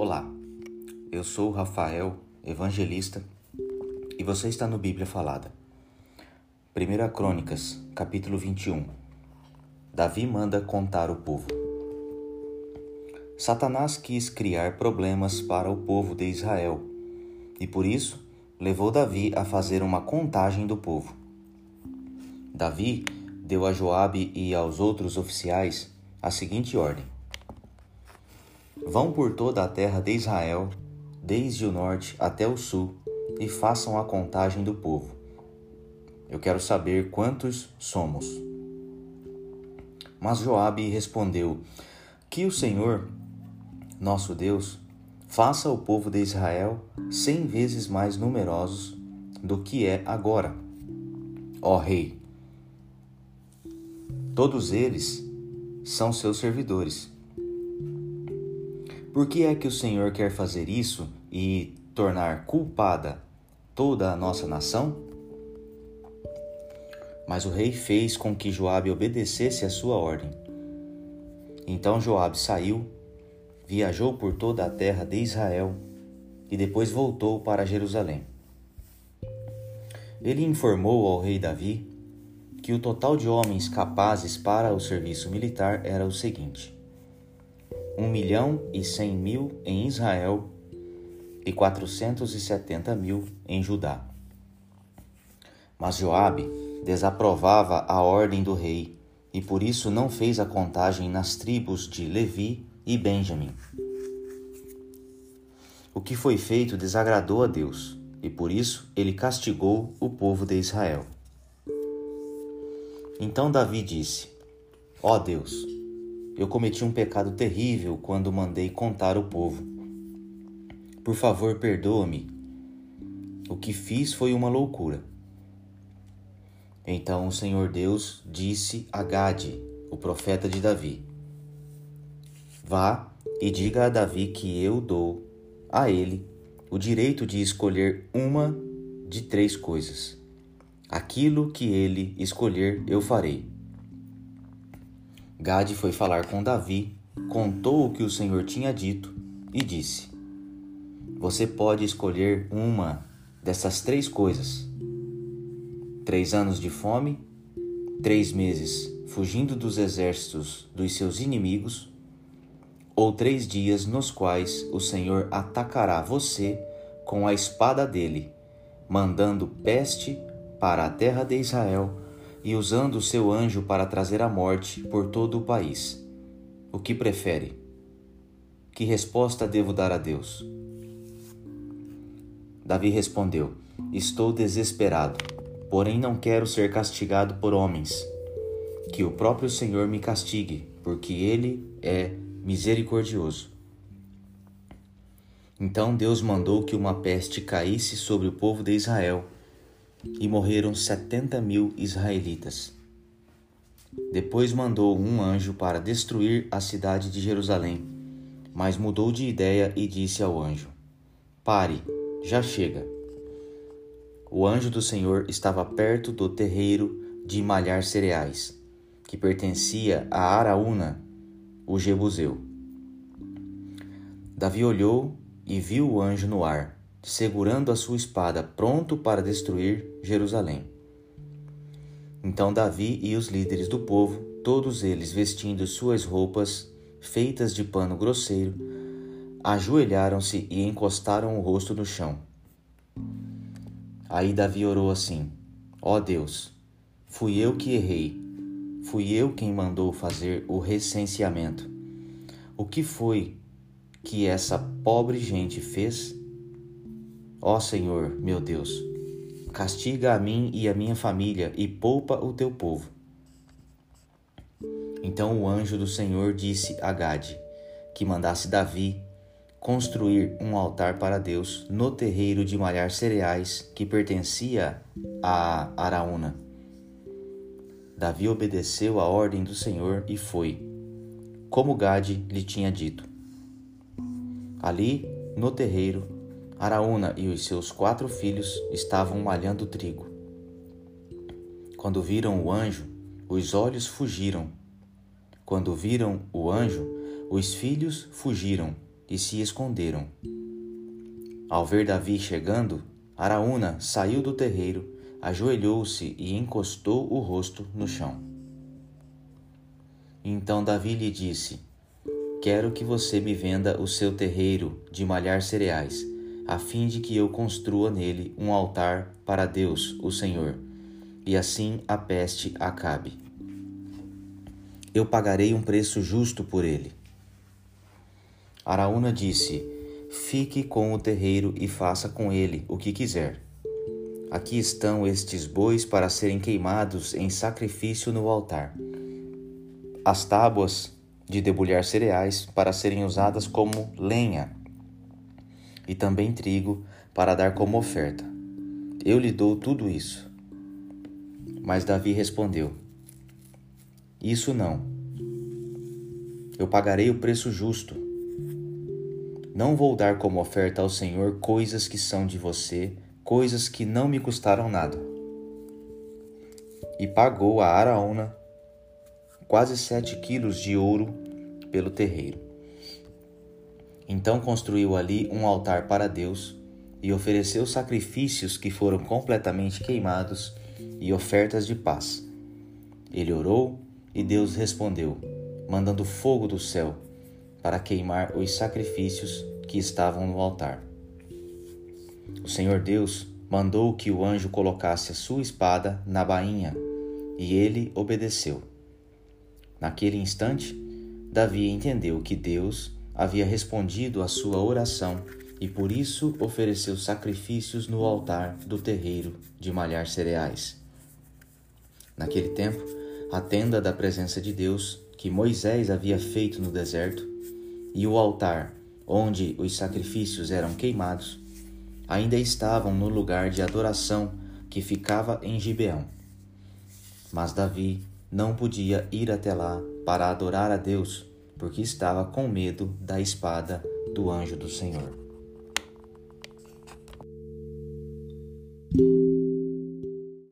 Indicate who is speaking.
Speaker 1: Olá, eu sou Rafael, evangelista, e você está no Bíblia Falada. 1 Crônicas, capítulo 21 Davi manda contar o povo. Satanás quis criar problemas para o povo de Israel e por isso levou Davi a fazer uma contagem do povo. Davi deu a Joabe e aos outros oficiais a seguinte ordem: Vão por toda a terra de Israel, desde o norte até o sul, e façam a contagem do povo. Eu quero saber quantos somos. Mas Joabe respondeu: Que o Senhor, nosso Deus, faça o povo de Israel cem vezes mais numerosos do que é agora. Ó rei, todos eles são seus servidores por que é que o Senhor quer fazer isso e tornar culpada toda a nossa nação? Mas o rei fez com que Joabe obedecesse a sua ordem. Então Joabe saiu, viajou por toda a terra de Israel e depois voltou para Jerusalém. Ele informou ao rei Davi que o total de homens capazes para o serviço militar era o seguinte: um milhão e cem mil em Israel e quatrocentos e setenta mil em Judá. Mas Joabe desaprovava a ordem do rei e por isso não fez a contagem nas tribos de Levi e Benjamim. O que foi feito desagradou a Deus e por isso ele castigou o povo de Israel. Então Davi disse: Ó oh Deus, eu cometi um pecado terrível quando mandei contar o povo. Por favor, perdoa-me. O que fiz foi uma loucura. Então o Senhor Deus disse a Gade, o profeta de Davi: Vá e diga a Davi que eu dou a ele o direito de escolher uma de três coisas. Aquilo que ele escolher, eu farei. Gade foi falar com Davi, contou o que o Senhor tinha dito e disse: Você pode escolher uma dessas três coisas: três anos de fome, três meses fugindo dos exércitos dos seus inimigos, ou três dias nos quais o Senhor atacará você com a espada dele, mandando peste para a terra de Israel e usando o seu anjo para trazer a morte por todo o país. O que prefere? Que resposta devo dar a Deus? Davi respondeu: Estou desesperado, porém não quero ser castigado por homens. Que o próprio Senhor me castigue, porque ele é misericordioso. Então Deus mandou que uma peste caísse sobre o povo de Israel e morreram setenta mil israelitas. Depois mandou um anjo para destruir a cidade de Jerusalém, mas mudou de ideia e disse ao anjo: Pare, já chega. O anjo do Senhor estava perto do terreiro de malhar cereais, que pertencia a Araúna, o Jebuseu. Davi olhou e viu o anjo no ar segurando a sua espada, pronto para destruir Jerusalém. Então Davi e os líderes do povo, todos eles vestindo suas roupas feitas de pano grosseiro, ajoelharam-se e encostaram o rosto no chão. Aí Davi orou assim: Ó oh Deus, fui eu que errei, fui eu quem mandou fazer o recenseamento. O que foi que essa pobre gente fez? Ó Senhor, meu Deus, castiga a mim e a minha família e poupa o teu povo. Então o anjo do Senhor disse a Gade que mandasse Davi construir um altar para Deus no terreiro de malhar cereais que pertencia a Araúna. Davi obedeceu a ordem do Senhor e foi, como Gade lhe tinha dito. Ali, no terreiro, Araúna e os seus quatro filhos estavam malhando trigo. Quando viram o anjo, os olhos fugiram. Quando viram o anjo, os filhos fugiram e se esconderam. Ao ver Davi chegando, Araúna saiu do terreiro, ajoelhou-se e encostou o rosto no chão. Então Davi lhe disse: Quero que você me venda o seu terreiro de malhar cereais, a fim de que eu construa nele um altar para Deus, o Senhor, e assim a peste acabe. Eu pagarei um preço justo por ele. Araúna disse: Fique com o terreiro e faça com ele o que quiser. Aqui estão estes bois para serem queimados em sacrifício no altar. As tábuas de debulhar cereais para serem usadas como lenha, e também trigo para dar como oferta. Eu lhe dou tudo isso. Mas Davi respondeu: Isso não. Eu pagarei o preço justo. Não vou dar como oferta ao Senhor coisas que são de você, coisas que não me custaram nada. E pagou a Araúna quase sete quilos de ouro pelo terreiro. Então construiu ali um altar para Deus e ofereceu sacrifícios que foram completamente queimados e ofertas de paz. Ele orou e Deus respondeu, mandando fogo do céu para queimar os sacrifícios que estavam no altar. O Senhor Deus mandou que o anjo colocasse a sua espada na bainha, e ele obedeceu. Naquele instante, Davi entendeu que Deus havia respondido à sua oração e por isso ofereceu sacrifícios no altar do terreiro de malhar cereais. Naquele tempo, a tenda da presença de Deus, que Moisés havia feito no deserto, e o altar onde os sacrifícios eram queimados, ainda estavam no lugar de adoração que ficava em Gibeão. Mas Davi não podia ir até lá para adorar a Deus, porque estava com medo da espada do anjo do Senhor.